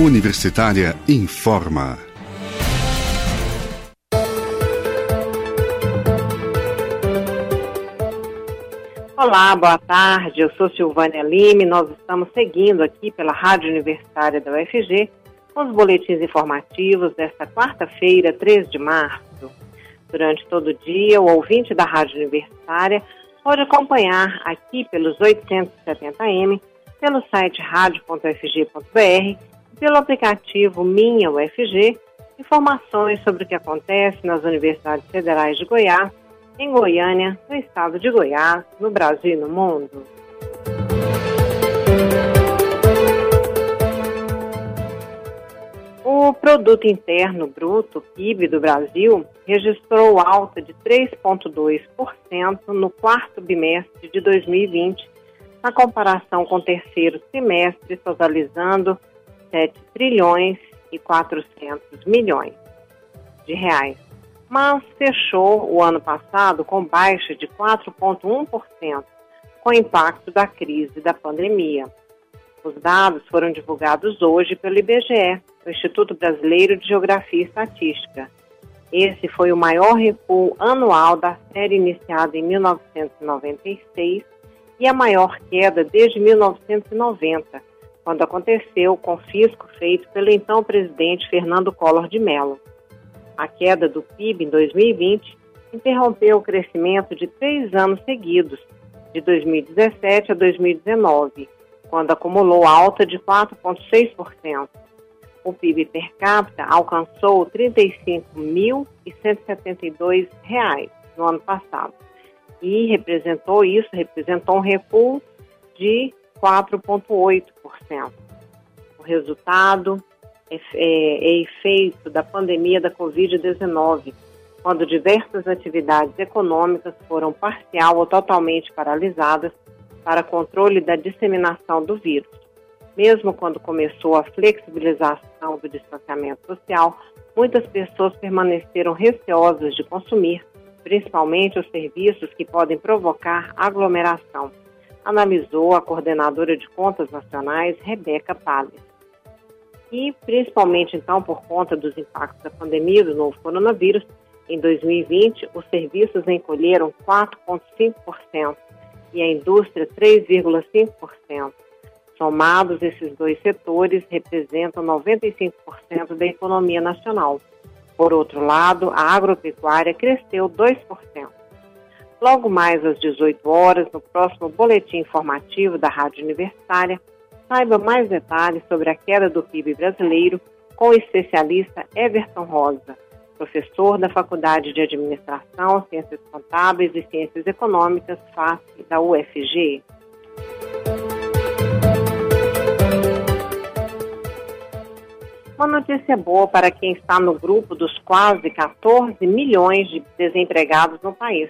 Universitária informa. Olá, boa tarde. Eu sou Silvânia Lime. Nós estamos seguindo aqui pela Rádio Universitária da UFG com os boletins informativos desta quarta-feira, 3 de março. Durante todo o dia, o ouvinte da Rádio Universitária pode acompanhar aqui pelos 870M, pelo site radio.ufg.br pelo aplicativo Minha UFG, informações sobre o que acontece nas universidades federais de Goiás, em Goiânia, no estado de Goiás, no Brasil e no mundo. O Produto Interno Bruto, PIB do Brasil, registrou alta de 3,2% no quarto bimestre de 2020, na comparação com o terceiro trimestre, totalizando 7 trilhões e 400 milhões de reais, mas fechou o ano passado com baixa de 4,1%, com impacto da crise da pandemia. Os dados foram divulgados hoje pelo IBGE, o Instituto Brasileiro de Geografia e Estatística. Esse foi o maior recuo anual da série iniciada em 1996 e a maior queda desde 1990, quando aconteceu o confisco feito pelo então presidente Fernando Collor de Mello. A queda do PIB em 2020 interrompeu o crescimento de três anos seguidos, de 2017 a 2019, quando acumulou alta de 4,6%. O PIB per capita alcançou R$ 35.172 no ano passado e representou isso, representou um recuo de 4,8%. O resultado é, é, é efeito da pandemia da Covid-19, quando diversas atividades econômicas foram parcial ou totalmente paralisadas para controle da disseminação do vírus. Mesmo quando começou a flexibilização do distanciamento social, muitas pessoas permaneceram receosas de consumir, principalmente os serviços que podem provocar aglomeração analisou a coordenadora de contas nacionais, Rebeca Palles. E, principalmente, então, por conta dos impactos da pandemia do novo coronavírus, em 2020, os serviços encolheram 4,5% e a indústria 3,5%. Somados, esses dois setores representam 95% da economia nacional. Por outro lado, a agropecuária cresceu 2%. Logo mais às 18 horas, no próximo boletim informativo da Rádio Universitária, saiba mais detalhes sobre a queda do PIB brasileiro com o especialista Everton Rosa, professor da Faculdade de Administração, Ciências Contábeis e Ciências Econômicas, FACE, da UFG. Uma notícia boa para quem está no grupo dos quase 14 milhões de desempregados no país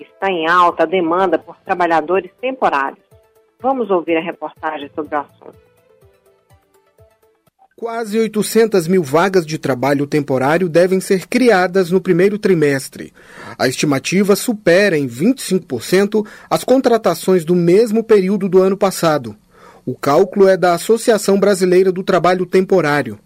está em alta a demanda por trabalhadores temporários. Vamos ouvir a reportagem sobre o assunto. Quase 800 mil vagas de trabalho temporário devem ser criadas no primeiro trimestre. A estimativa supera em 25% as contratações do mesmo período do ano passado. O cálculo é da Associação Brasileira do Trabalho Temporário.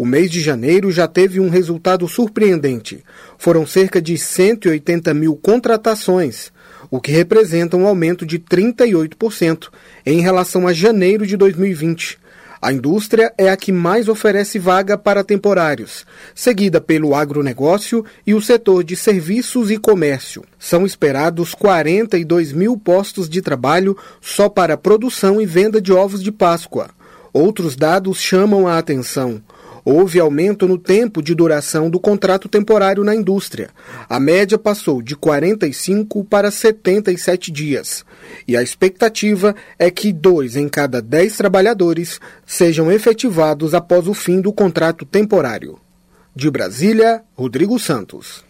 O mês de janeiro já teve um resultado surpreendente. Foram cerca de 180 mil contratações, o que representa um aumento de 38% em relação a janeiro de 2020. A indústria é a que mais oferece vaga para temporários, seguida pelo agronegócio e o setor de serviços e comércio. São esperados 42 mil postos de trabalho só para produção e venda de ovos de Páscoa. Outros dados chamam a atenção houve aumento no tempo de duração do contrato temporário na indústria. A média passou de 45 para 77 dias. E a expectativa é que dois em cada dez trabalhadores sejam efetivados após o fim do contrato temporário. De Brasília, Rodrigo Santos.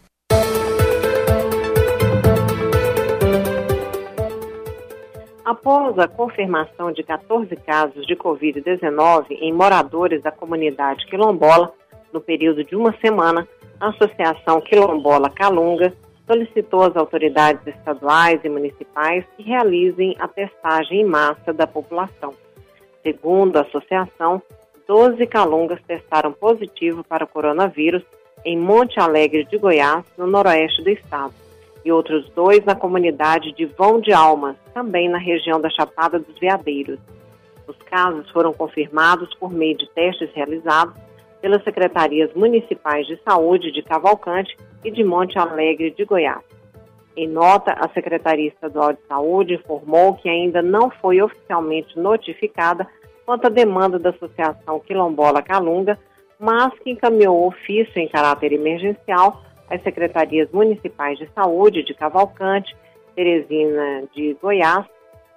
Após a confirmação de 14 casos de Covid-19 em moradores da comunidade quilombola, no período de uma semana, a Associação Quilombola Calunga solicitou às autoridades estaduais e municipais que realizem a testagem em massa da população. Segundo a associação, 12 calungas testaram positivo para o coronavírus em Monte Alegre de Goiás, no noroeste do estado, e outros dois na comunidade de Vão de Almas, também na região da Chapada dos Veadeiros. Os casos foram confirmados por meio de testes realizados pelas secretarias municipais de saúde de Cavalcante e de Monte Alegre de Goiás. Em nota, a Secretaria Estadual de Saúde informou que ainda não foi oficialmente notificada quanto à demanda da Associação Quilombola Calunga, mas que encaminhou ofício em caráter emergencial às secretarias municipais de saúde de Cavalcante, Teresina de Goiás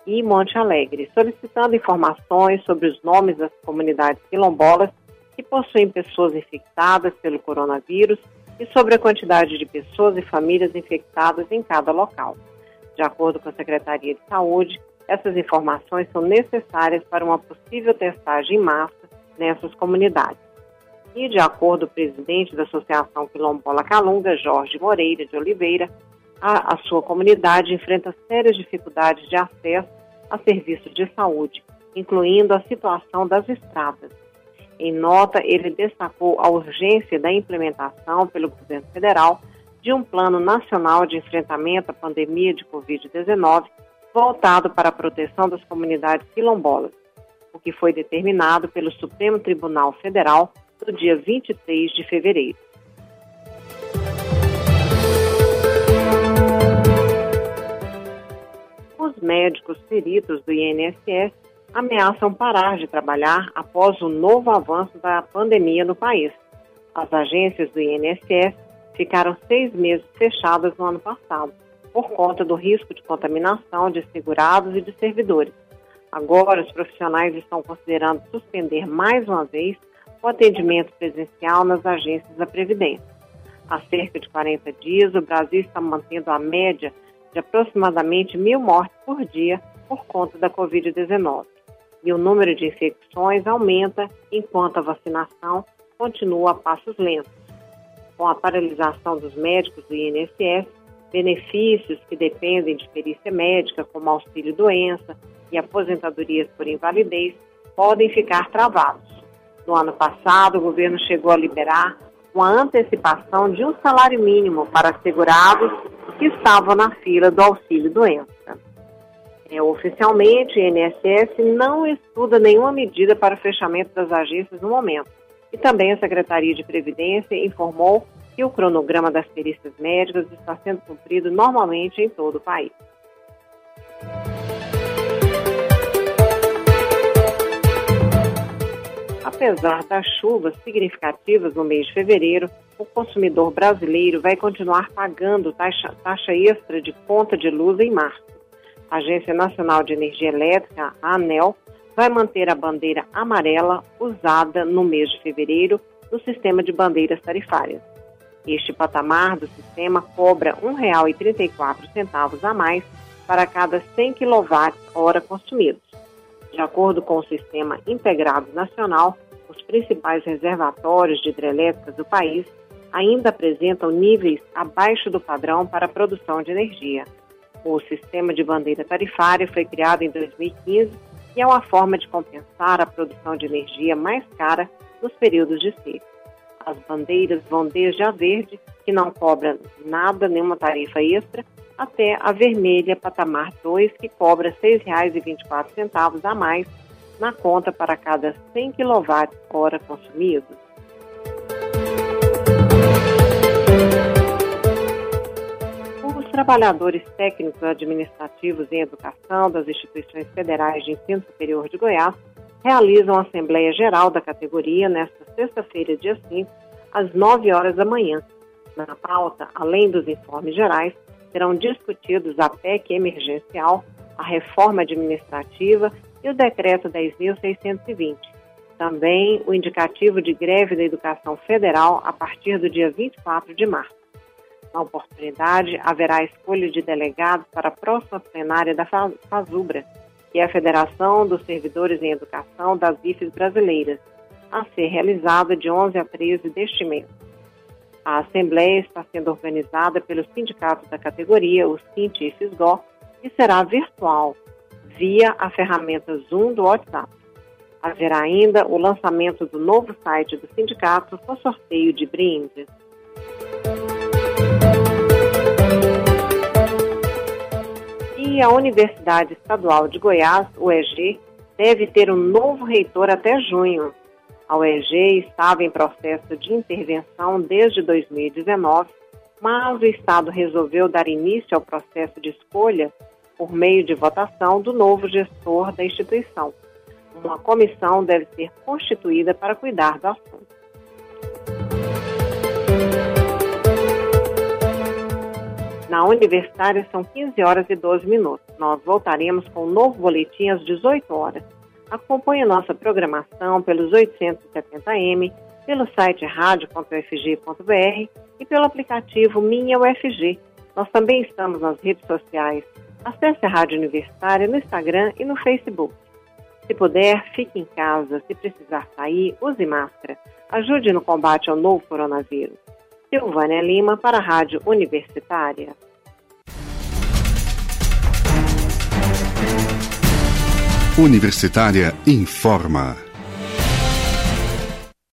e Monte Alegre, solicitando informações sobre os nomes das comunidades quilombolas que possuem pessoas infectadas pelo coronavírus e sobre a quantidade de pessoas e famílias infectadas em cada local. De acordo com a Secretaria de Saúde, essas informações são necessárias para uma possível testagem em massa nessas comunidades. E, de acordo com o presidente da Associação Quilombola Calunga, Jorge Moreira de Oliveira, a, a sua comunidade enfrenta sérias dificuldades de acesso a serviços de saúde, incluindo a situação das estradas. Em nota, ele destacou a urgência da implementação pelo governo federal de um plano nacional de enfrentamento à pandemia de Covid-19 voltado para a proteção das comunidades quilombolas, o que foi determinado pelo Supremo Tribunal Federal no dia 23 de fevereiro. Os médicos peritos do INSS ameaçam parar de trabalhar após o novo avanço da pandemia no país. As agências do INSS ficaram seis meses fechadas no ano passado, por conta do risco de contaminação de segurados e de servidores. Agora, os profissionais estão considerando suspender mais uma vez o atendimento presencial nas agências da Previdência. Há cerca de 40 dias, o Brasil está mantendo a média de aproximadamente mil mortes por dia por conta da Covid-19 e o número de infecções aumenta enquanto a vacinação continua a passos lentos. Com a paralisação dos médicos do INSS, benefícios que dependem de perícia médica, como auxílio-doença e aposentadorias por invalidez, podem ficar travados. No ano passado, o governo chegou a liberar uma antecipação de um salário mínimo para segurados que estavam na fila do auxílio-doença. É, oficialmente, o INSS não estuda nenhuma medida para o fechamento das agências no momento. E também a Secretaria de Previdência informou que o cronograma das perícias médicas está sendo cumprido normalmente em todo o país. Apesar das chuvas significativas no mês de fevereiro, o consumidor brasileiro vai continuar pagando taxa, taxa extra de conta de luz em março. Agência Nacional de Energia Elétrica, a ANEL, vai manter a bandeira amarela usada no mês de fevereiro no sistema de bandeiras tarifárias. Este patamar do sistema cobra R$ 1,34 a mais para cada 100 kWh consumidos. De acordo com o Sistema Integrado Nacional, os principais reservatórios de hidrelétricas do país ainda apresentam níveis abaixo do padrão para a produção de energia. O sistema de bandeira tarifária foi criado em 2015 e é uma forma de compensar a produção de energia mais cara nos períodos de seca. As bandeiras vão desde a verde, que não cobra nada, nenhuma tarifa extra, até a vermelha patamar 2, que cobra R$ 6,24 a mais na conta para cada 100 kWh consumidos. trabalhadores técnicos administrativos em educação das instituições federais de ensino superior de Goiás realizam a Assembleia Geral da categoria nesta sexta-feira, dia 5, às 9 horas da manhã. Na pauta, além dos informes gerais, serão discutidos a PEC emergencial, a reforma administrativa e o decreto 10.620. Também o indicativo de greve da educação federal a partir do dia 24 de março. Na oportunidade, haverá escolha de delegados para a próxima plenária da FASUBRA, que é a Federação dos Servidores em Educação das IFES Brasileiras, a ser realizada de 11 a 13 deste mês. A Assembleia está sendo organizada pelo sindicato da categoria, o Sint e FISGO, e será virtual, via a ferramenta Zoom do WhatsApp. Haverá ainda o lançamento do novo site do sindicato com sorteio de brindes. E a Universidade Estadual de Goiás, UEG, deve ter um novo reitor até junho. A UEG estava em processo de intervenção desde 2019, mas o Estado resolveu dar início ao processo de escolha por meio de votação do novo gestor da instituição. Uma comissão deve ser constituída para cuidar do assunto. Na Universitária são 15 horas e 12 minutos. Nós voltaremos com um novo boletim às 18 horas. Acompanhe nossa programação pelos 870M, pelo site radio.ufg.br e pelo aplicativo Minha UFG. Nós também estamos nas redes sociais. Acesse a Rádio Universitária no Instagram e no Facebook. Se puder, fique em casa. Se precisar sair, use máscara. Ajude no combate ao novo coronavírus. Silvânia Lima para a Rádio Universitária. Universitária informa.